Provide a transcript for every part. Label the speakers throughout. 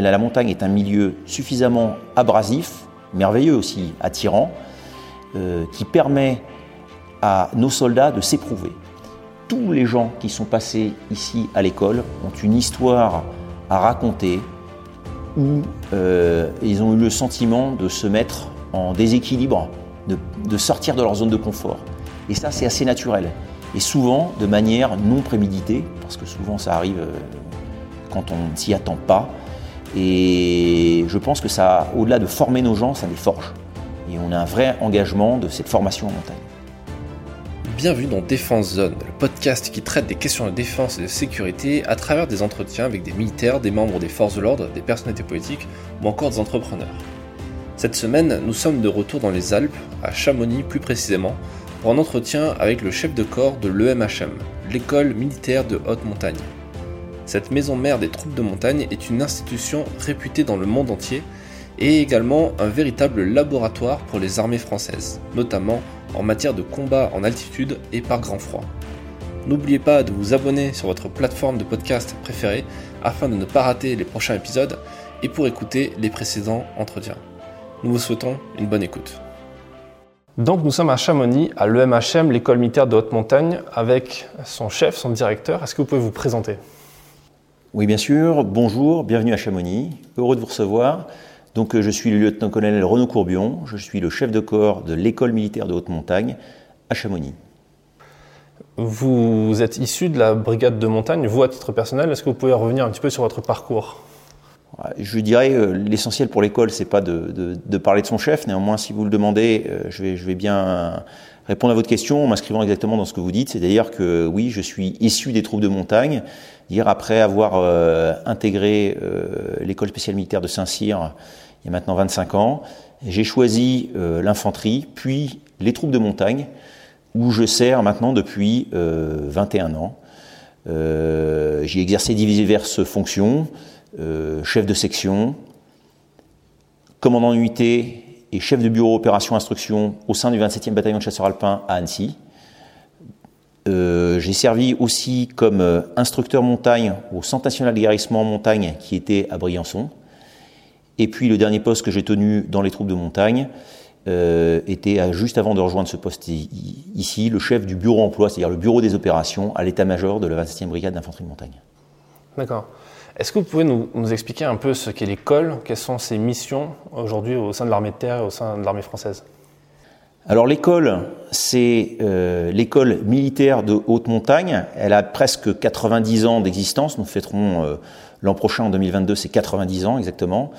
Speaker 1: la montagne est un milieu suffisamment abrasif, merveilleux aussi, attirant, euh, qui permet à nos soldats de s'éprouver. Tous les gens qui sont passés ici à l'école ont une histoire à raconter où euh, ils ont eu le sentiment de se mettre en déséquilibre, de, sortir de leur zone de confort. Et ça, c'est assez naturel. Et souvent de manière non préméditée, parce que souvent ça arrive euh, quand on ne s'y attend pas. Et je pense que ça, au-delà de former nos gens, ça les forge. Et on a un vrai engagement de cette formation en montagne.
Speaker 2: Bienvenue dans Défense Zone, le podcast qui traite des questions de défense et de sécurité à travers des entretiens avec des militaires, des membres des forces de l'ordre, des personnalités politiques ou encore des entrepreneurs. Cette semaine, nous sommes de retour dans les Alpes, à Chamonix plus précisément, pour un entretien avec le chef de corps de l'EMHM, l'école militaire de haute montagne. Cette maison mère des troupes de montagne est une institution réputée dans le monde entier et également un véritable laboratoire pour les armées françaises, notamment en matière de combat en altitude et par grand froid. N'oubliez pas de vous abonner sur votre plateforme de podcast préférée afin de ne pas rater les prochains épisodes et pour écouter les précédents entretiens. Nous vous souhaitons une bonne écoute. Donc nous sommes à Chamonix, à l'EMHM, l'école militaire de haute montagne, avec son chef, son directeur. Est-ce que vous pouvez vous présenter?
Speaker 1: Oui, bien sûr. Bonjour, bienvenue à Chamonix. Heureux de vous recevoir. Donc euh, je suis le lieutenant-colonel Renaud Courbion, je suis le chef de corps de l'école militaire de haute montagne à Chamonix.
Speaker 2: Vous êtes issu de la brigade de montagne, vous à titre personnel, est-ce que vous pouvez revenir un petit peu sur votre parcours?
Speaker 1: Je dirais euh, l'essentiel pour l'école, c'est pas de, parler de son chef. Néanmoins, si vous le demandez, euh, je vais, je vais bien répondre à votre question en m'inscrivant exactement dans ce que vous dites. C'est-à-dire que oui, je suis issu des troupes de montagne. Dire après avoir intégré l'école spéciale militaire de Saint-Cyr il y a maintenant 25 ans. J'ai choisi euh, l'infanterie, puis les troupes de montagne, où je sers maintenant depuis 21 euh, ans. Euh, J'ai exercé diverses fonctions, euh, chef de section, commandant d'unité et chef de bureau opération instruction au sein du 27e bataillon de chasseurs alpins à Annecy. J'ai servi aussi comme instructeur montagne au Centre national de guérissement en montagne qui était à Briançon. Et puis le dernier poste que j'ai tenu dans les troupes de montagne euh, était juste avant de rejoindre ce poste ici, le chef du bureau emploi, c'est-à-dire le bureau des opérations à l'état-major de la 27e brigade d'infanterie de montagne.
Speaker 2: D'accord. Est-ce que vous pouvez nous, expliquer un peu ce qu'est l'école? Quelles sont ses missions aujourd'hui au sein de l'armée de terre et au sein de l'armée française?
Speaker 1: Alors l'école, c'est euh, l'école militaire de haute montagne. Elle a presque 90 ans d'existence. Nous fêterons euh, l'an prochain, en 2022, c'est 90 ans exactement.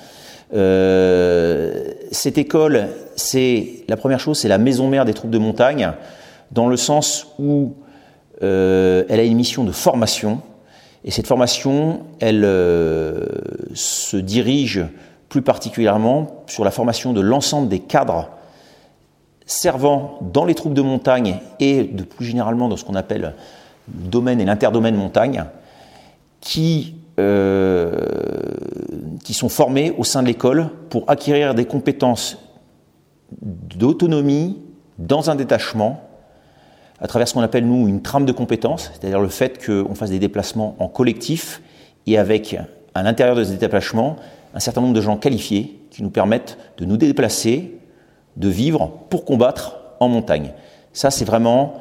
Speaker 1: Euh, cette école, c'est la première chose, c'est la maison mère des troupes de montagne, dans le sens où elle a une mission de formation, et cette formation, elle se dirige plus particulièrement sur la formation de l'ensemble des cadres servant dans les troupes de montagne et de plus généralement dans ce qu'on appelle le domaine et l'interdomaine montagne, qui euh, qui sont formés au sein de l'école pour acquérir des compétences d'autonomie dans un détachement à travers ce qu'on appelle nous une trame de compétences, c'est-à-dire le fait qu'on fasse des déplacements en collectif et avec à l'intérieur de ces déplacements un certain nombre de gens qualifiés qui nous permettent de nous déplacer, de vivre pour combattre en montagne. Ça, c'est vraiment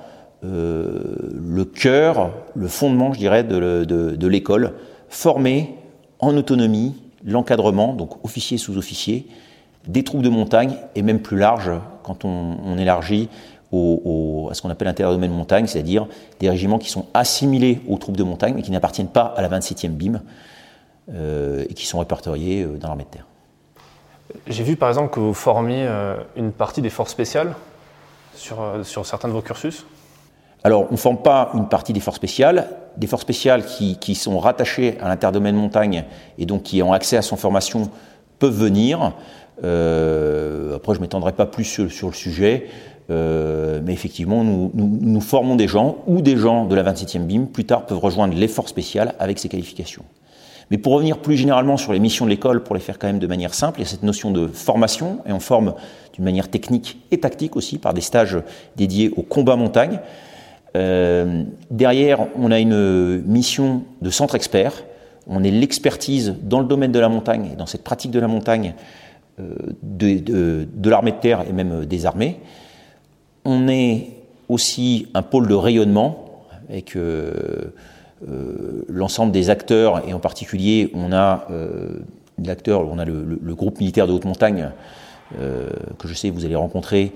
Speaker 1: euh, le cœur, le fondement, je dirais, de, l'école former en autonomie l'encadrement, donc officier sous-officier, des troupes de montagne et même plus large quand on, élargit à ce qu'on appelle domaine montagne, c'est-à-dire des régiments qui sont assimilés aux troupes de montagne mais qui n'appartiennent pas à la 27e BIM euh, et qui sont répertoriés euh, dans l'armée de terre.
Speaker 2: J'ai vu par exemple que vous formiez euh, une partie des forces spéciales sur, sur certains de vos cursus.
Speaker 1: Alors, on ne forme pas une partie des forces spéciales. Des forces spéciales qui, sont rattachées à l'interdomaine montagne et donc qui ont accès à son formation peuvent venir. Euh, après, je ne m'étendrai pas plus sur, le sujet, euh, mais effectivement, nous, formons des gens ou des gens de la 27e BIM, plus tard, peuvent rejoindre les forces spéciales avec ces qualifications. Mais pour revenir plus généralement sur les missions de l'école, pour les faire quand même de manière simple, il y a cette notion de formation, et on forme d'une manière technique et tactique aussi par des stages dédiés au combat montagne. Euh, derrière, on a une mission de centre expert. on est l'expertise dans le domaine de la montagne et dans cette pratique de la montagne euh, de, l'armée de terre et même des armées. On est aussi un pôle de rayonnement avec euh, l'ensemble des acteurs et en particulier on a l'acteur, on a le, groupe militaire de haute montagne que je sais vous allez rencontrer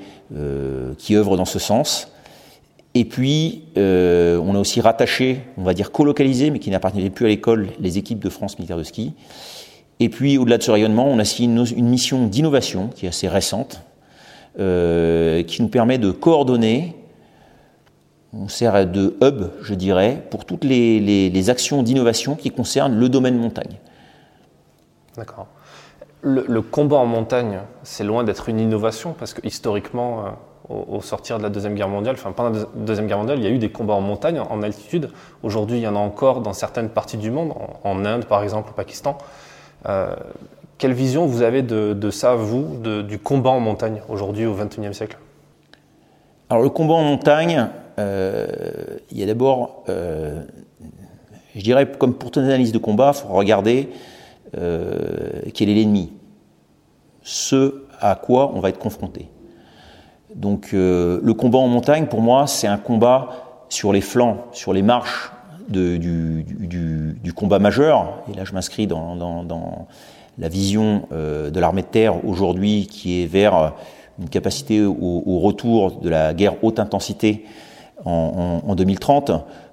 Speaker 1: qui œuvre dans ce sens. Et puis, on a aussi rattaché, on va dire colocalisé, mais qui n'appartenait plus à l'école, les équipes de France militaire de ski. Et puis, au-delà de ce rayonnement, on a signé une, mission d'innovation qui est assez récente, euh, qui nous permet de coordonner, on sert de hub, je dirais, pour toutes les, actions d'innovation qui concernent le domaine montagne.
Speaker 2: D'accord. Le, combat en montagne, c'est loin d'être une innovation, parce que historiquement, euh, au, sortir de la Deuxième Guerre mondiale, enfin pendant la Deuxième Guerre mondiale, il y a eu des combats en montagne, en altitude. Aujourd'hui, il y en a encore dans certaines parties du monde, en Inde par exemple, au Pakistan. Euh, quelle vision vous avez de, ça, vous, du combat en montagne aujourd'hui au XXIe siècle?
Speaker 1: Alors le combat en montagne, il y a d'abord, euh, je dirais, comme pour toute analyse de combat, il faut regarder quel est l'ennemi, ce à quoi on va être confronté. Donc le combat en montagne, pour moi, c'est un combat sur les flancs, sur les marches du, combat majeur, et là je m'inscris dans, la vision euh, de l'armée de terre aujourd'hui qui est vers une capacité au, retour de la guerre haute intensité en, 2030.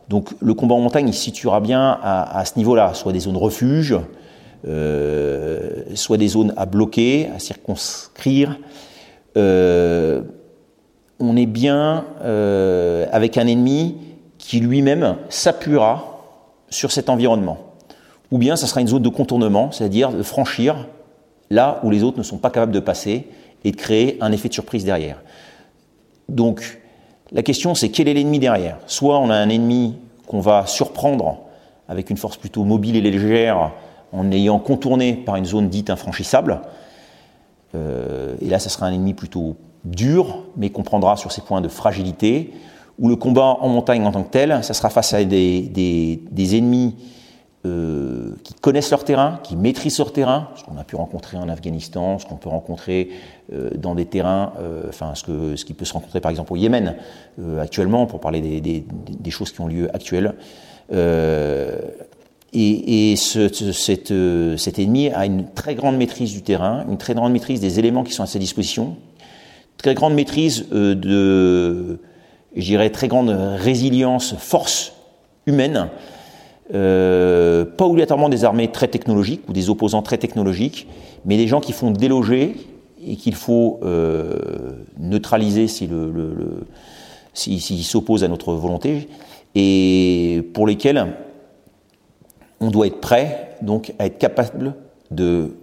Speaker 1: Donc le combat en montagne, il se situera bien à, ce niveau-là, soit des zones refuges, euh, soit des zones à bloquer, à circonscrire. Euh, on est bien avec un ennemi qui lui-même s'appuiera sur cet environnement. Ou bien ça sera une zone de contournement, c'est-à-dire de franchir là où les autres ne sont pas capables de passer et de créer un effet de surprise derrière. Donc la question c'est quel est l'ennemi derrière? Soit on a un ennemi qu'on va surprendre avec une force plutôt mobile et légère en ayant contourné par une zone dite infranchissable. Euh, et là, ça sera un ennemi plutôt dur, mais qu'on prendra sur ses points de fragilité où le combat en montagne en tant que tel, ça sera face à des, ennemis euh, qui connaissent leur terrain, qui maîtrisent leur terrain, ce qu'on a pu rencontrer en Afghanistan, ce qu'on peut rencontrer euh, dans des terrains, euh, enfin ce, que, qui peut se rencontrer par exemple au Yémen actuellement, pour parler des, choses qui ont lieu actuelles. et, cet ennemi a une très grande maîtrise du terrain, une très grande maîtrise des éléments qui sont à sa disposition, très grande maîtrise de je dirais, très grande résilience, force humaine, euh, pas obligatoirement des armées très technologiques ou des opposants très technologiques, mais des gens qui font déloger et qu'il faut euh, neutraliser s'ils s'opposent à notre volonté, et pour lesquels on doit être prêt donc à être capable de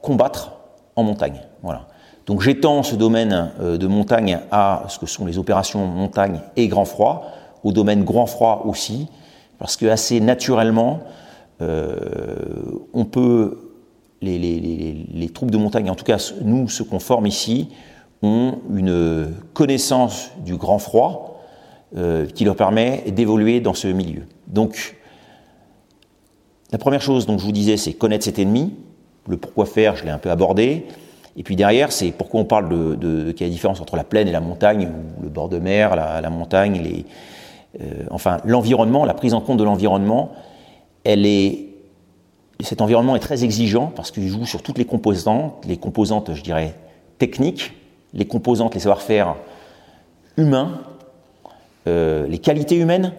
Speaker 1: combattre en montagne. Voilà. Donc j'étends ce domaine euh, de montagne à ce que sont les opérations montagne et grand froid, au domaine grand froid aussi, parce que assez naturellement, euh, on peut, les, troupes de montagne, en tout cas nous, ceux qu'on forme ici, ont une connaissance du grand froid euh, qui leur permet d'évoluer dans ce milieu. Donc, la première chose dont je vous disais, c'est connaître cet ennemi. Le pourquoi faire, je l'ai un peu abordé. Et puis derrière, c'est pourquoi on parle de, a la différence entre la plaine et la montagne, ou le bord de mer, la, la montagne, les, euh, enfin l'environnement, la prise en compte de l'environnement, cet environnement est très exigeant parce qu'il joue sur toutes les composantes, les composantes, je dirais, techniques, les composantes, les savoir-faire humains, euh, les qualités humaines,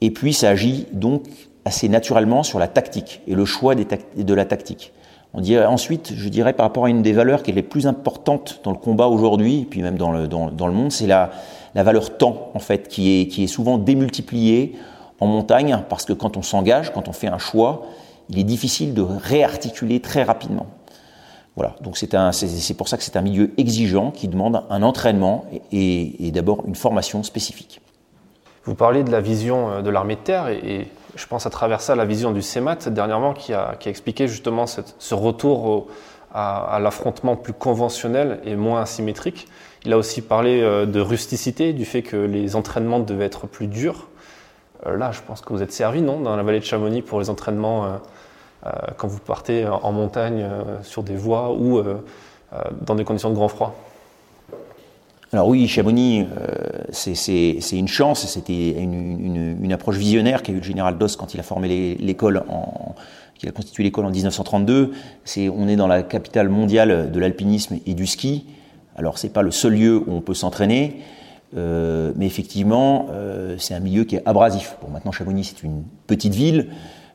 Speaker 1: et puis ça agit donc assez naturellement sur la tactique et le choix de la tactique. On dirait, ensuite, je dirais par rapport à une des valeurs qui est les plus importantes dans le combat aujourd'hui, puis même dans le, dans le monde, c'est la, la, valeur temps, en fait, qui est, qui est souvent démultipliée en montagne, parce que quand on s'engage, quand on fait un choix, il est difficile de réarticuler très rapidement. Voilà, donc c'est pour ça que c'est un milieu exigeant qui demande un entraînement et, et, d'abord une formation spécifique.
Speaker 2: Vous parlez de la vision euh, de l'armée de terre et je pense à travers ça la vision du CEMAT dernièrement qui a, expliqué justement ce retour à, l'affrontement plus conventionnel et moins asymétrique. Il a aussi parlé euh, de rusticité, du fait que les entraînements devaient être plus durs. Euh, là, je pense que vous êtes servi, non, dans la vallée de Chamonix pour les entraînements quand vous partez en montagne sur des voies ou dans des conditions de grand froid?
Speaker 1: Alors oui, Chamonix, c'est une chance, c'était une, approche visionnaire qu'a eu le général Doss quand il a formé l'école en, qui a constitué l'école en 1932. C'est, on est dans la capitale mondiale de l'alpinisme et du ski. Alors c'est pas le seul lieu où on peut s'entraîner, euh, mais effectivement euh, c'est un milieu qui est abrasif. Bon, maintenant Chamonix c'est une petite ville.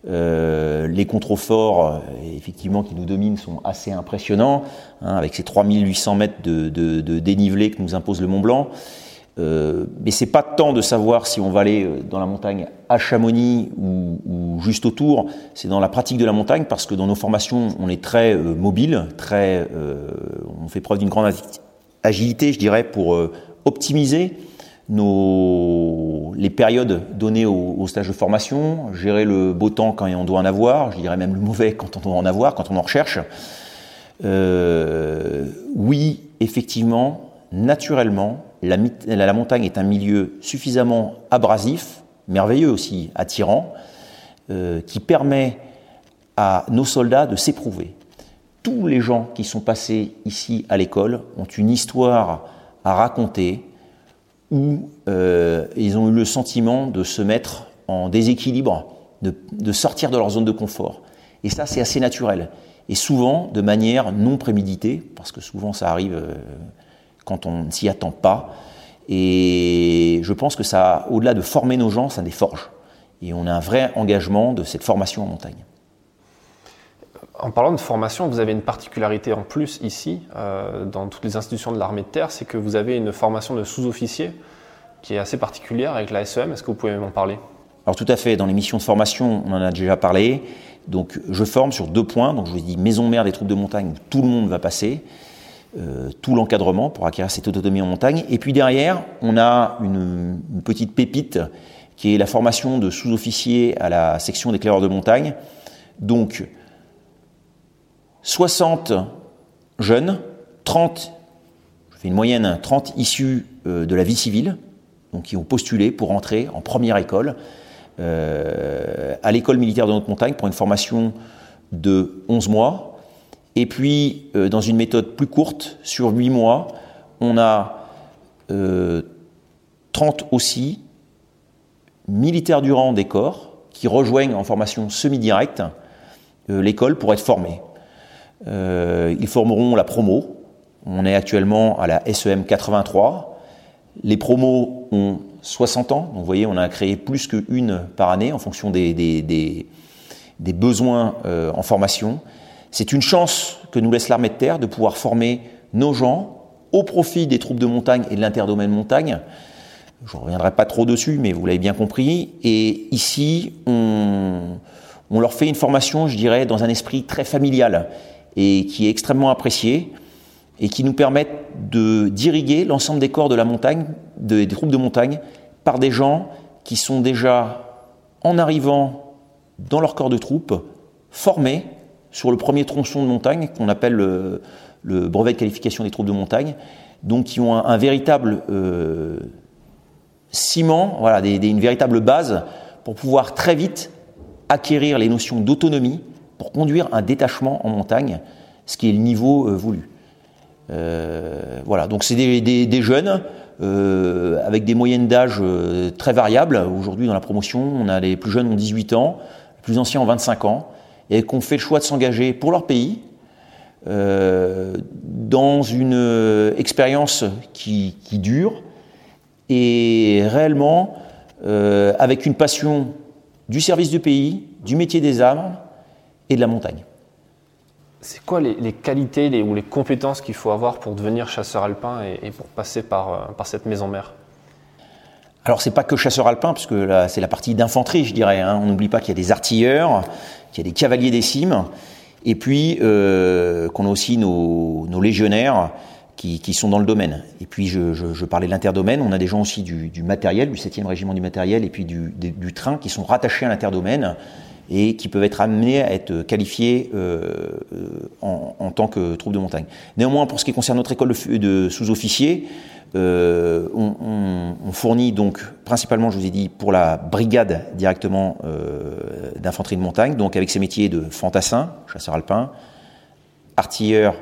Speaker 1: Euh, les contreforts, effectivement, qui nous dominent, sont assez impressionnants, hein, avec ces 3800 mètres de, de, dénivelé que nous impose le Mont Blanc. Euh, mais c'est pas tant de savoir si on va aller euh, dans la montagne à Chamonix ou, juste autour, c'est dans la pratique de la montagne parce que dans nos formations on est très euh, mobile, très, euh, on fait preuve d'une grande agilité, je dirais, pour euh, optimiser les périodes données au, au, stage de formation, gérer le beau temps quand on doit en avoir, je dirais même le mauvais quand on doit en avoir, quand on en recherche. oui, effectivement, naturellement, la, montagne est un milieu suffisamment abrasif, merveilleux aussi, attirant, euh, qui permet à nos soldats de s'éprouver. Tous les gens qui sont passés ici à l'école ont une histoire à raconter où euh, ils ont eu le sentiment de se mettre en déséquilibre, de, sortir de leur zone de confort. Et ça, c'est assez naturel. Et souvent de manière non préméditée, parce que souvent ça arrive euh, quand on ne s'y attend pas. Et je pense que ça, au-delà de former nos gens, ça les forge. Et on a un vrai engagement de cette formation en montagne.
Speaker 2: En parlant de formation, vous avez une particularité en plus ici, euh, dans toutes les institutions de l'armée de terre, c'est que vous avez une formation de sous-officier qui est assez particulière avec la SEM. Est-ce que vous pouvez m'en parler?
Speaker 1: Alors tout à fait, dans les missions de formation, on en a déjà parlé. Donc je forme sur deux points. Donc je vous ai dit maison mère des troupes de montagne, tout le monde va passer. Euh, tout l'encadrement pour acquérir cette autonomie en montagne. Et puis derrière, on a une, petite pépite qui est la formation de sous-officiers à la section d'éclaireurs de montagne. Donc, 60 jeunes, 30, je fais une moyenne, 30 issus euh, de la vie civile, donc qui ont postulé pour entrer en première école euh, à l'école militaire de notre montagne pour une formation de 11 mois et puis, euh, dans une méthode plus courte, sur 8 mois, on a 30 euh, aussi militaires du rang des corps qui rejoignent en formation semi-directe l'école pour être formés. Ils formeront la promo. On est actuellement à la SEM 83. Les promos ont 60 ans. Vous voyez, on a créé plus qu'une par année en fonction des, besoins en formation. C'est une chance que nous laisse l'armée de terre de pouvoir former nos gens au profit des troupes de montagne et de l'interdomaine montagne. Je ne reviendrai pas trop dessus, mais vous l'avez bien compris. Et ici, on, leur fait une formation, je dirais, dans un esprit très familial et qui est extrêmement apprécié et qui nous permet de diriguer l'ensemble des corps de la montagne, des troupes de montagne, par des gens qui sont déjà, en arrivant dans leur corps de troupes, formés sur le premier tronçon de montagne qu'on appelle le, brevet de qualification des troupes de montagne, donc qui ont un, véritable euh, ciment, voilà, une véritable base pour pouvoir très vite acquérir les notions d'autonomie pour conduire un détachement en montagne, ce qui est le niveau euh, voulu. Euh, voilà, donc c'est des, jeunes avec des moyennes d'âge très variables. Aujourd'hui, dans la promotion, on a les plus jeunes ont 18 ans, les plus anciens ont 25 ans et qu'on fait le choix de s'engager pour leur pays euh, dans une euh, expérience qui, dure et réellement euh, avec une passion du service du pays, du métier des armes et de la montagne.
Speaker 2: C'est quoi les, les qualités les, ou les compétences qu'il faut avoir pour devenir chasseur alpin et, et pour passer par, euh, par cette maison mère?
Speaker 1: Alors c'est pas que chasseur alpin, puisque là c'est la partie d'infanterie, je dirais. Hein. On n'oublie pas qu'il y a des artilleurs, qu'il y a des cavaliers des cimes, et puis euh, qu'on a aussi nos, nos légionnaires qui, qui, sont dans le domaine. Et puis je, je, je parlais de l'interdomaine, on a des gens aussi du, du matériel, du 7e régiment du matériel, et puis du, du, train, qui sont rattachés à l'interdomaine, et qui peuvent être amenés à être qualifiés en, tant que troupes de montagne. Néanmoins, pour ce qui concerne notre école de, sous-officiers, on, fournit donc principalement, je vous ai dit, pour la brigade directement d'infanterie de montagne, donc avec ses métiers de fantassin, chasseur alpin, artilleur,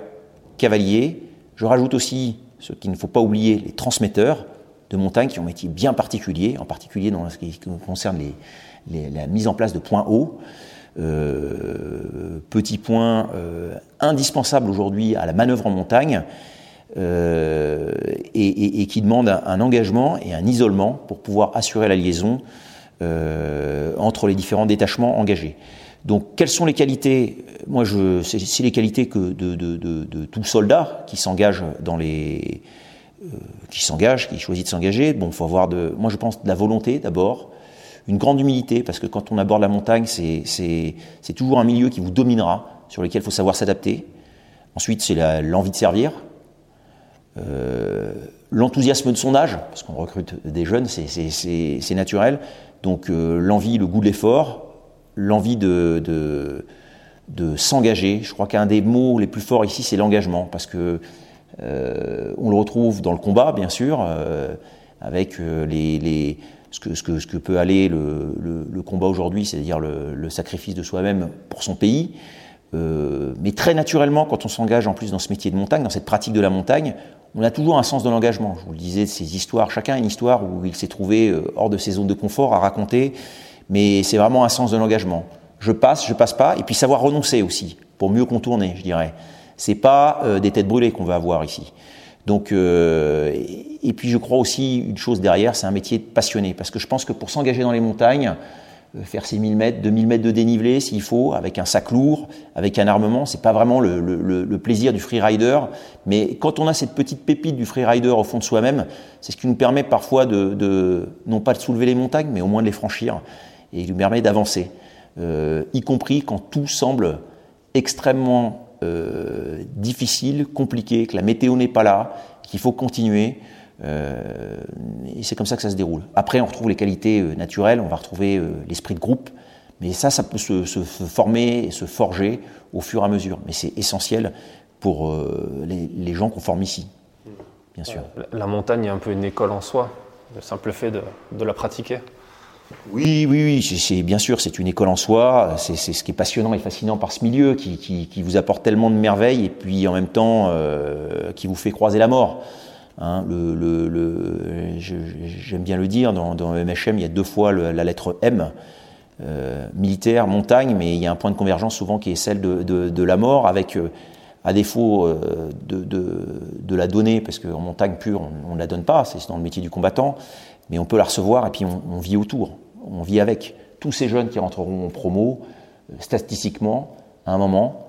Speaker 1: cavalier. Je rajoute aussi, ce qu'il ne faut pas oublier, les transmetteurs de montagne qui ont un métier bien particulier, en particulier dans ce qui concerne la mise en place de points hauts. Euh, petit point euh, indispensable aujourd'hui à la manœuvre en montagne euh, et, qui demande un, engagement et un isolement pour pouvoir assurer la liaison entre les différents détachements engagés. Donc, quelles sont les qualités? Moi, je, c'est, les qualités que de tout soldat qui s'engage dans les, euh, qui s'engage, qui choisit de s'engager. Bon, faut avoir de, moi, je pense de la volonté d'abord, une grande humilité, parce que quand on aborde la montagne, c'est, toujours un milieu qui vous dominera, sur lequel il faut savoir s'adapter. Ensuite, c'est l'envie de servir, euh, l'enthousiasme de son âge, parce qu'on recrute des jeunes, c'est, naturel. Donc, euh, l'envie, le goût de l'effort, l'envie de, de, de s'engager. Je crois qu'un des mots les plus forts ici, c'est l'engagement, parce que euh, on le retrouve dans le combat, bien sûr, avec les, les, ce, que, peut aller le, combat aujourd'hui, c'est-à-dire le, sacrifice de soi-même pour son pays. Euh, mais très naturellement, quand on s'engage en plus dans ce métier de montagne, dans cette pratique de la montagne, on a toujours un sens de l'engagement. Je vous le disais, ces histoires, chacun a une histoire où il s'est trouvé hors de ses zones de confort à raconter mais c'est vraiment un sens de l'engagement. Je passe, je passe pas, et puis savoir renoncer aussi, pour mieux contourner, je dirais. C'est pas euh, des têtes brûlées qu'on va avoir ici. Donc, euh, et puis je crois aussi une chose derrière, c'est un métier passionné, parce que je pense que pour s'engager dans les montagnes, euh, faire ses 1000 mètres, 2000 mètres de dénivelé s'il faut, avec un sac lourd, avec un armement, c'est pas vraiment le, plaisir du freerider, mais quand on a cette petite pépite du freerider au fond de soi-même, c'est ce qui nous permet parfois de, non pas de soulever les montagnes, mais au moins de les franchir et lui permet d'avancer, euh, y compris quand tout semble extrêmement euh, difficile, compliqué, que la météo n'est pas là, qu'il faut continuer. Euh, et c'est comme ça que ça se déroule. Après, on retrouve les qualités naturelles, on va retrouver l'esprit de groupe, mais ça, ça peut se, former et se forger au fur et à mesure. Mais c'est essentiel pour les, gens qu'on forme ici, bien sûr.
Speaker 2: La montagne est un peu une école en soi, le simple fait de la pratiquer.
Speaker 1: Oui, oui, oui, c'est bien sûr, c'est une école en soi. C'est ce qui est passionnant et fascinant par ce milieu, qui, vous apporte tellement de merveilles et puis en même temps euh, qui vous fait croiser la mort. Hein, le, J'aime bien le dire, dans, MHM, il y a deux fois la lettre M, euh, militaire, montagne, mais il y a un point de convergence souvent qui est celle de la mort, avec, euh, à défaut euh, de, la donner, parce qu'en montagne pure, on ne la donne pas, c'est dans le métier du combattant, mais on peut la recevoir et puis on, vit autour, on vit avec. Tous ces jeunes qui rentreront en promo, euh, statistiquement, à un moment,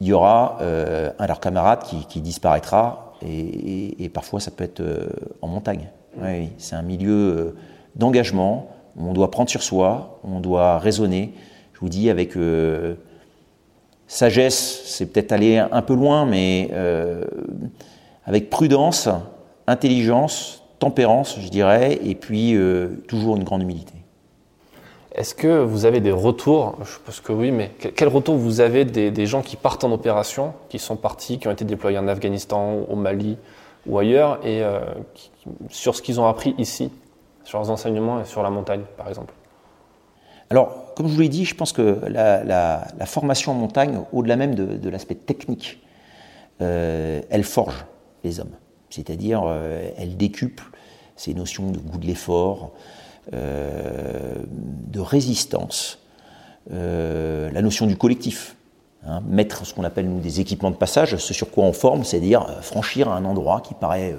Speaker 1: il y aura euh, un de leurs camarades qui, disparaîtra et, parfois ça peut être en montagne. C'est un milieu d'engagement, on doit prendre sur soi, on doit raisonner, je vous dis, avec sagesse, c'est peut-être aller un peu loin, mais avec prudence, intelligence, tempérance, je dirais, et puis euh, toujours une grande humilité.
Speaker 2: Est-ce que vous avez des retours? Je pense que oui, mais quel retour vous avez des, gens qui partent en opération, qui sont partis, qui ont été déployés en Afghanistan, au Mali ou ailleurs, et euh, sur ce qu'ils ont appris ici, sur leurs enseignements et sur la montagne, par exemple?
Speaker 1: Alors, comme je vous l'ai dit, je pense que la, formation en montagne, au-delà même de, l'aspect technique, euh, elle forge les hommes. C'est-à-dire, elle décuple ces notions de goût de l'effort, euh, de résistance, euh, la notion du collectif. Hein, mettre ce qu'on appelle nous des équipements de passage, ce sur quoi on forme, c'est-à-dire euh, franchir un endroit qui paraît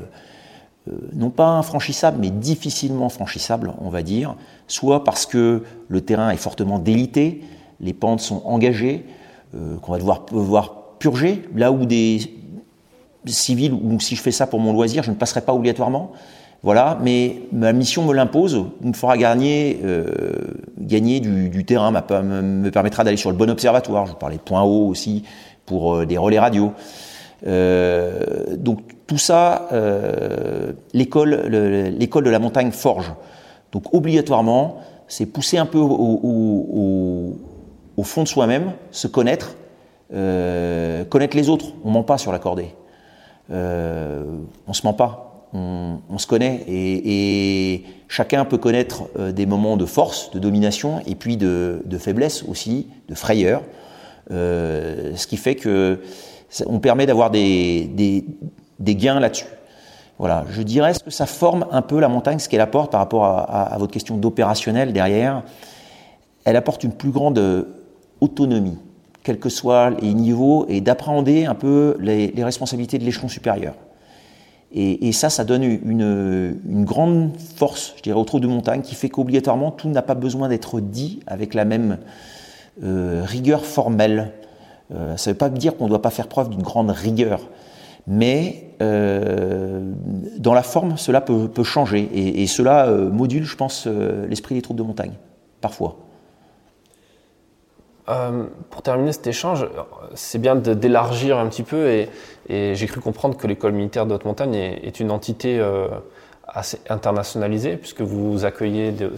Speaker 1: non pas infranchissable, mais difficilement franchissable, on va dire, soit parce que le terrain est fortement délité, les pentes sont engagées, qu'on va devoir, purger, là où des civils, ou si je fais ça pour mon loisir, je ne passerai pas obligatoirement. Voilà, mais ma mission me l'impose, me fera gagner, euh, du, terrain, me permettra d'aller sur le bon observatoire. Je parlais de point haut aussi pour euh, des relais radio. Euh, donc tout ça, l'école, l'école de la montagne forge. Donc obligatoirement, c'est pousser un peu au, fond de soi-même, se connaître, euh, connaître les autres. On ment pas sur la cordée. Euh, on se ment pas. On, se connaît et, chacun peut connaître euh, des moments de force, de domination et puis de, faiblesse aussi, de frayeur. ce qui fait que on permet d'avoir des, gains là-dessus. Voilà, je dirais ce que ça forme un peu la montagne, ce qu'elle apporte par rapport à votre question d'opérationnel derrière? Elle apporte une plus grande autonomie, quels que soient les niveaux, et d'appréhender un peu les, responsabilités de l'échelon supérieur. Et, ça, ça donne une, grande force, je dirais, au trou de montagne, qui fait qu'obligatoirement, tout n'a pas besoin d'être dit avec la même euh, rigueur formelle. Euh, ça ne veut pas dire qu'on ne doit pas faire preuve d'une grande rigueur, mais euh, dans la forme, cela peut, changer, et, cela module, je pense, l'esprit des troupes de montagne, parfois.
Speaker 2: Euh, pour terminer cet échange, c'est bien d'élargir un petit peu et, j'ai cru comprendre que l'école militaire de haute montagne est, une entité euh, assez internationalisée puisque vous accueillez des,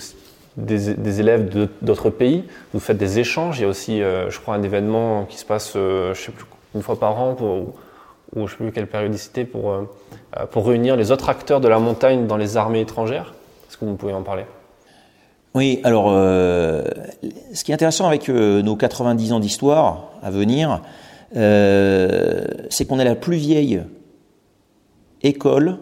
Speaker 2: élèves d'autres pays, vous faites des échanges. Il y a aussi, euh, je crois, un événement qui se passe, je sais plus, une fois par an pour, ou je ne sais plus quelle périodicité pour, pour réunir les autres acteurs de la montagne dans les armées étrangères. Est-ce que vous pouvez en parler?
Speaker 1: Oui, alors euh, ce qui est intéressant avec euh, nos 90 ans d'histoire à venir, euh, c'est qu'on est la plus vieille école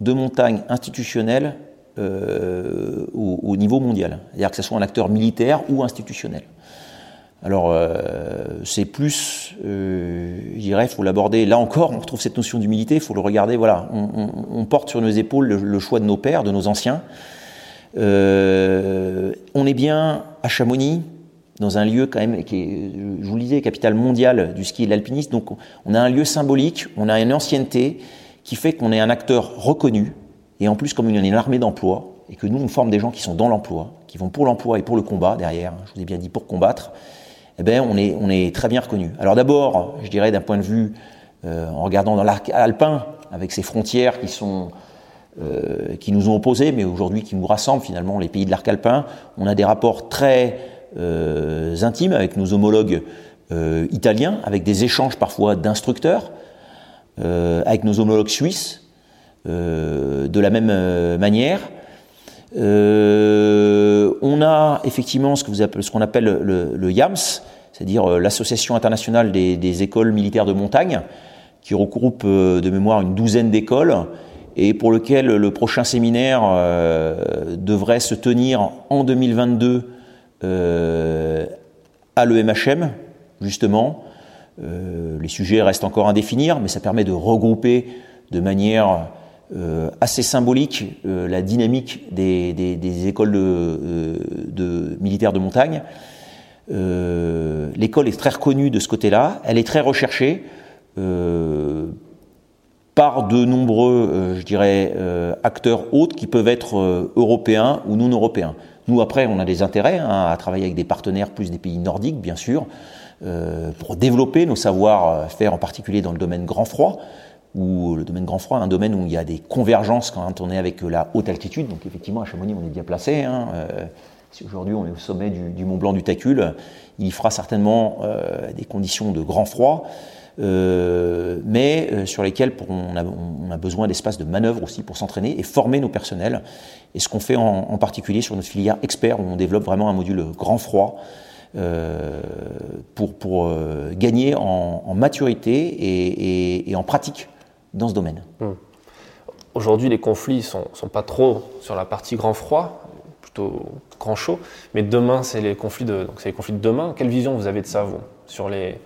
Speaker 1: de montagne institutionnelle au, niveau mondial. C'est-à-dire que ce soit un acteur militaire ou institutionnel. Alors, c'est plus, je dirais, il faut l'aborder. Là encore, on retrouve cette notion d'humilité, il faut le regarder. Voilà, on, porte sur nos épaules le, choix de nos pères, de nos anciens. Euh, on est bien à Chamonix, dans un lieu quand même qui est, je vous le disais, capitale mondiale du ski et de l'alpinisme. Donc on a un lieu symbolique, on a une ancienneté qui fait qu'on est un acteur reconnu. Et en plus, comme il y a une armée d'emploi, et que nous, on forme des gens qui sont dans l'emploi, qui vont pour l'emploi et pour le combat derrière, je vous ai bien dit pour combattre, eh bien, on est, très bien reconnu. Alors d'abord, je dirais d'un point de vue, euh, en regardant dans l'arc alpin, avec ses frontières qui sont euh, qui nous ont opposés, mais aujourd'hui qui nous rassemblent finalement, les pays de l'arc alpin. On a des rapports très euh, intimes avec nos homologues italiens, avec des échanges parfois d'instructeurs, avec nos homologues suisses, de la même manière. on a effectivement ce qu'on appelle le, YAMS, c'est-à-dire l'Association internationale des, écoles militaires de montagne, qui regroupe de mémoire une douzaine d'écoles et pour lequel le prochain séminaire euh, devrait se tenir en 2022 euh, à l'EMHM, justement. Euh, les sujets restent encore à définir, mais ça permet de regrouper de manière assez symbolique la dynamique des, écoles de, militaires de montagne. L'école est très reconnue de ce côté-là, elle est très recherchée par de nombreux, euh, je dirais, euh, acteurs autres qui peuvent être euh, européens ou non européens. Nous, après, on a des intérêts hein, à travailler avec des partenaires plus des pays nordiques, bien sûr, pour développer nos savoir-faire, en particulier dans le domaine grand froid, ou le domaine grand froid, un domaine où il y a des convergences quand on est avec la haute altitude. Donc, effectivement, à Chamonix, on est bien placé. Hein, si aujourd'hui on est au sommet du, Mont Blanc du Tacul, il fera certainement des conditions de grand froid. Euh, mais euh, sur lesquels on, a, besoin d'espace de manœuvre aussi pour s'entraîner et former nos personnels. Et ce qu'on fait en, particulier sur notre filière expert, où on développe vraiment un module grand froid euh, pour gagner en, maturité et, en pratique dans ce domaine.
Speaker 2: Hmm. Aujourd'hui, les conflits ne sont, pas trop sur la partie grand froid, plutôt grand chaud, mais demain, c'est les conflits de, les conflits de demain. Quelle vision vous avez de ça, vous, sur les,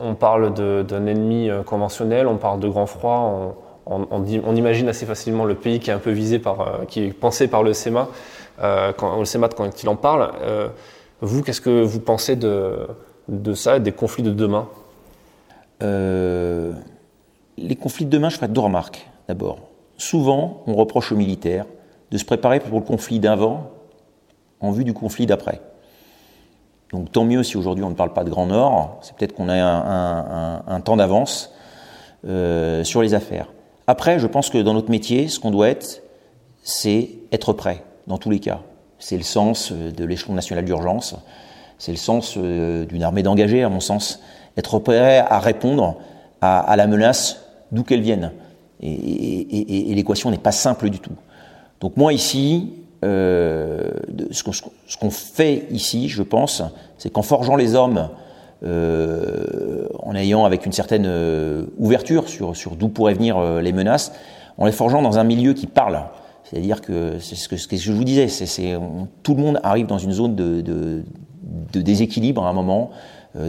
Speaker 2: on parle d'un ennemi euh, conventionnel, on parle de grand froid, on, imagine assez facilement le pays qui est un peu visé par, euh, qui est pensé par le SEMA, euh, quand, le quand il en parle. vous, qu'est-ce que vous pensez de, de ça, des conflits de demain?
Speaker 1: Les conflits de demain, je ferai deux remarques. D'abord, souvent, on reproche aux militaires de se préparer pour le conflit d'avant en vue du conflit d'après. Donc tant mieux si aujourd'hui on ne parle pas de Grand Nord, c'est peut-être qu'on a un, temps d'avance euh, sur les affaires. Après, je pense que dans notre métier, ce qu'on doit être, c'est être prêt, dans tous les cas. C'est le sens de l'échelon national d'urgence. C'est le sens d'une armée d'engagés, à mon sens. Être prêt à répondre à, la menace d'où qu'elle vienne. Et, l'équation n'est pas simple du tout. Donc moi ici, ce qu'on fait ici, je pense, c'est qu'en forgeant les hommes euh, en ayant avec une certaine euh, ouverture sur, d'où pourraient venir euh, les menaces, en les forgeant dans un milieu qui parle. C'est-à-dire que c'est ce que, je vous disais, tout le monde arrive dans une zone de déséquilibre à un moment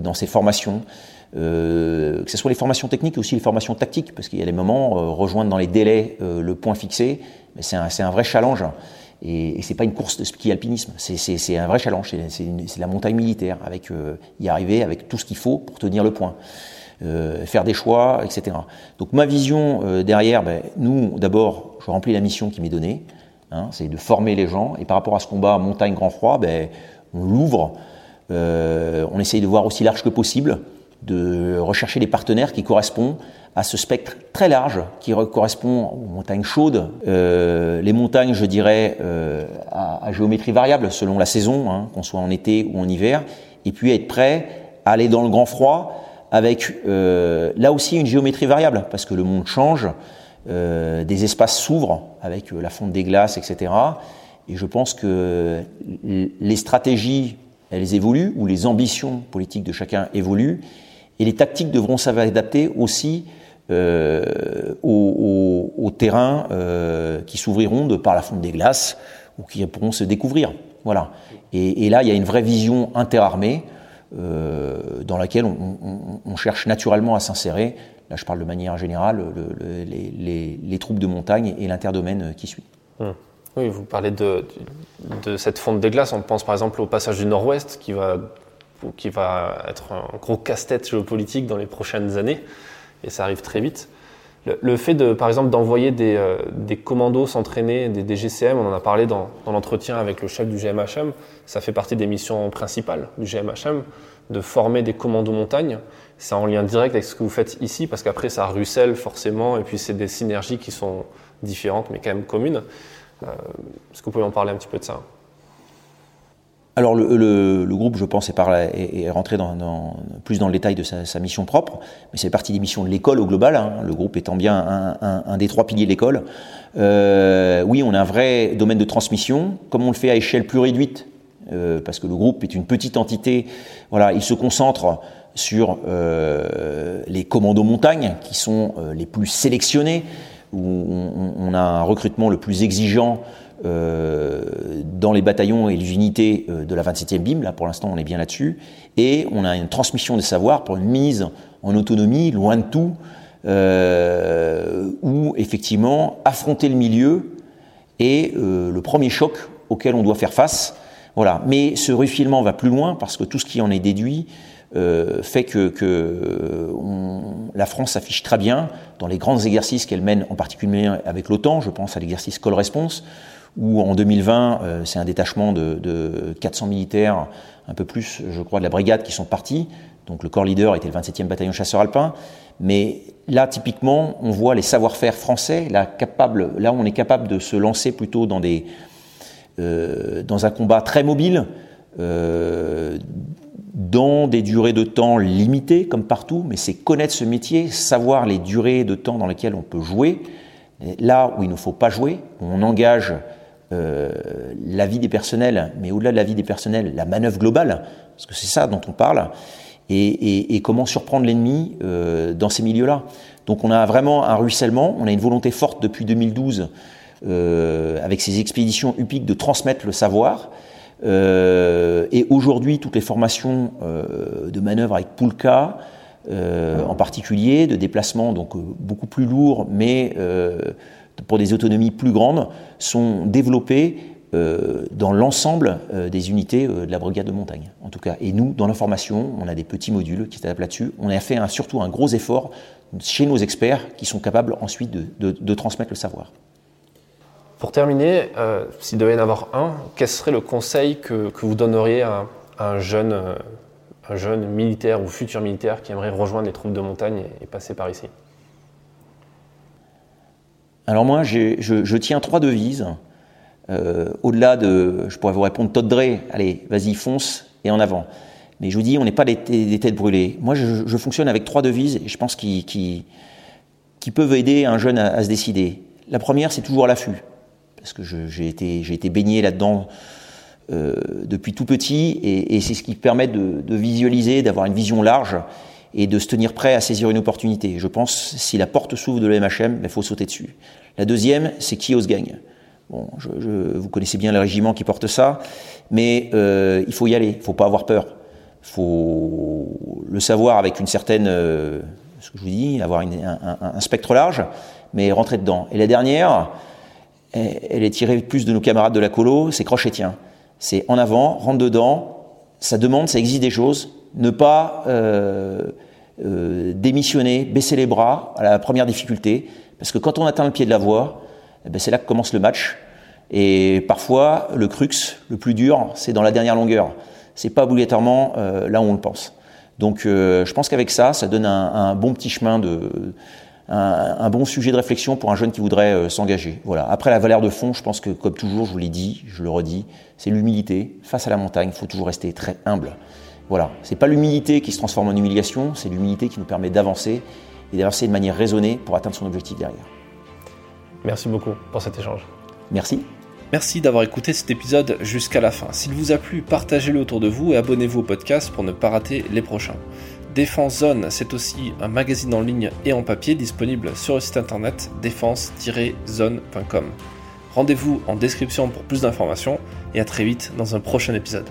Speaker 1: dans ses formations. Euh, que ce soit les formations techniques, aussi les formations tactiques, parce qu'il y a des moments, rejoindre dans les délais le point fixé, c'est un, vrai challenge. Et, et c'est pas une course de ski alpinisme, c'est un vrai challenge, c'est la montagne militaire, avec euh, y arriver avec tout ce qu'il faut pour tenir le point, euh, faire des choix, etc. Donc ma vision euh, derrière, ben, nous d'abord, je remplis la mission qui m'est donnée, hein, c'est de former les gens, et par rapport à ce combat montagne grand froid, ben, on l'ouvre, euh, on essaye de voir aussi large que possible, de rechercher des partenaires qui correspondent à ce spectre très large qui correspond aux montagnes chaudes, euh, les montagnes, je dirais, euh, à, géométrie variable selon la saison, hein, qu'on soit en été ou en hiver, et puis être prêt à aller dans le grand froid avec euh, là aussi une géométrie variable, parce que le monde change, des espaces s'ouvrent avec la fonte des glaces, etc. Et je pense que les stratégies, elles évoluent, ou les ambitions politiques de chacun évoluent, et les tactiques devront s'adapter aussi euh, aux, terrains euh, qui s'ouvriront de par la fonte des glaces ou qui pourront se découvrir. Voilà. Et, là, il y a une vraie vision interarmée euh, dans laquelle on, cherche naturellement à s'insérer. Là, je parle de manière générale, le, le, les, les, troupes de montagne et l'interdomaine qui suit.
Speaker 2: Hum. Oui, vous parlez de, cette fonte des glaces. On pense par exemple au passage du Nord-Ouest qui va, qui va être un gros casse-tête géopolitique dans les prochaines années et ça arrive très vite. Le, fait, de, par exemple, d'envoyer des, euh, des, commandos s'entraîner, des, GCM, on en a parlé dans, dans l'entretien avec le chef du GMHM, ça fait partie des missions principales du GMHM, de former des commandos montagne. C'est en lien direct avec ce que vous faites ici, parce qu'après, ça ruisselle forcément, et puis c'est des synergies qui sont différentes, mais quand même communes. Euh, est-ce que vous pouvez en parler un petit peu de ça
Speaker 1: alors le, groupe, je pense, est, par est, rentré plus dans le détail de sa, mission propre, mais c'est partie des missions de l'école au global, hein. le groupe étant bien un, des trois piliers de l'école. Euh, oui, on a un vrai domaine de transmission, comme on le fait à échelle plus réduite, euh, parce que le groupe est une petite entité, voilà, il se concentre sur les commandos montagne, qui sont les plus sélectionnés, où on, a un recrutement le plus exigeant euh, dans les bataillons et les unités euh, de la 27e BIM, là pour l'instant on est bien là-dessus, et on a une transmission des savoirs pour une mise en autonomie, loin de tout, euh, où effectivement affronter le milieu est le premier choc auquel on doit faire face. Voilà. Mais ce reffilement va plus loin parce que tout ce qui en est déduit euh, fait que, on, la France s'affiche très bien dans les grands exercices qu'elle mène, en particulier avec l'OTAN. Je pense à l'exercice Call Response, où en 2020, euh, c'est un détachement de, de, 400 militaires, un peu plus, je crois, de la brigade qui sont partis. Donc le corps leader était le 27e bataillon chasseur alpin. Mais là, typiquement, on voit les savoir-faire français. Là, capable, là, on est capable de se lancer plutôt dans, des, euh, dans un combat très mobile, euh, dans des durées de temps limitées, comme partout. Mais c'est connaître ce métier, savoir les durées de temps dans lesquelles on peut jouer. là où il ne faut pas jouer, on engage euh, la vie des personnels, mais au-delà de la vie des personnels, la manœuvre globale, parce que c'est ça dont on parle, et, comment surprendre l'ennemi euh, dans ces milieux-là. Donc on a vraiment un ruissellement, on a une volonté forte depuis 2012, euh, avec ces expéditions UPIC, de transmettre le savoir. Et aujourd'hui, toutes les formations de manœuvre avec Poulka, en particulier, de déplacement donc beaucoup plus lourds, mais pour des autonomies plus grandes, sont développées euh, dans l'ensemble euh, des unités euh, de la brigade de montagne, en tout cas. Et nous, dans l'information, on a des petits modules qui s'adaptent là-dessus. On a fait surtout un gros effort chez nos experts qui sont capables ensuite de, transmettre le savoir.
Speaker 2: Pour terminer, s'il devait y en avoir un, quel serait le conseil que, vous donneriez à, un, jeune, un jeune militaire ou futur militaire qui aimerait rejoindre les troupes de montagne et passer par ici?
Speaker 1: Alors moi, je, tiens trois devises. Euh, au-delà de, je pourrais vous répondre, Todd Dre, allez, vas-y, fonce et en avant. Mais je vous dis, on n'est pas des, têtes brûlées. Moi, je, fonctionne avec trois devises et je pense qu'ils qui, qui peuvent aider un jeune à, se décider. La première, c'est toujours l'affût, parce que j'ai été, baigné là-dedans euh, depuis tout petit et, c'est ce qui permet de, visualiser, d'avoir une vision large et de se tenir prêt à saisir une opportunité. Je pense, si la porte s'ouvre de l'EMHM, il ben, faut sauter dessus. La deuxième, c'est qui ose gagne. Bon, vous connaissez bien le régiment qui porte ça, mais euh, il faut y aller, il faut pas avoir peur. Il faut le savoir avec une certaine, euh, ce que je vous dis, avoir un, spectre large, mais rentrer dedans. Et la dernière, elle est tirée plus de nos camarades de la colo, c'est crochetien. C'est en avant, rentre dedans, ça demande, ça exige des choses, ne pas euh, euh, démissionner, baisser les bras à la première difficulté, parce que quand on atteint le pied de la voie, eh ben, c'est là que commence le match. Et parfois, le crux, le plus dur, c'est dans la dernière longueur. C'est pas obligatoirement euh, là où on le pense. Donc, je pense qu'avec ça, ça donne un, bon petit chemin de, un, un, bon sujet de réflexion pour un jeune qui voudrait s'engager. Voilà. Après la valeur de fond, je pense que, comme toujours, je vous l'ai dit, je le redis, c'est l'humilité face à la montagne. Il faut toujours rester très humble. Voilà, c'est pas l'humilité qui se transforme en humiliation, c'est l'humilité qui nous permet d'avancer et d'avancer de manière raisonnée pour atteindre son objectif derrière.
Speaker 2: Merci beaucoup pour cet échange.
Speaker 1: Merci.
Speaker 2: Merci d'avoir écouté cet épisode jusqu'à la fin. S'il vous a plu, partagez-le autour de vous et abonnez-vous au podcast pour ne pas rater les prochains. Défense Zone, c'est aussi un magazine en ligne et en papier disponible sur le site internet défense-zone.com. Rendez-vous en description pour plus d'informations et à très vite dans un prochain épisode.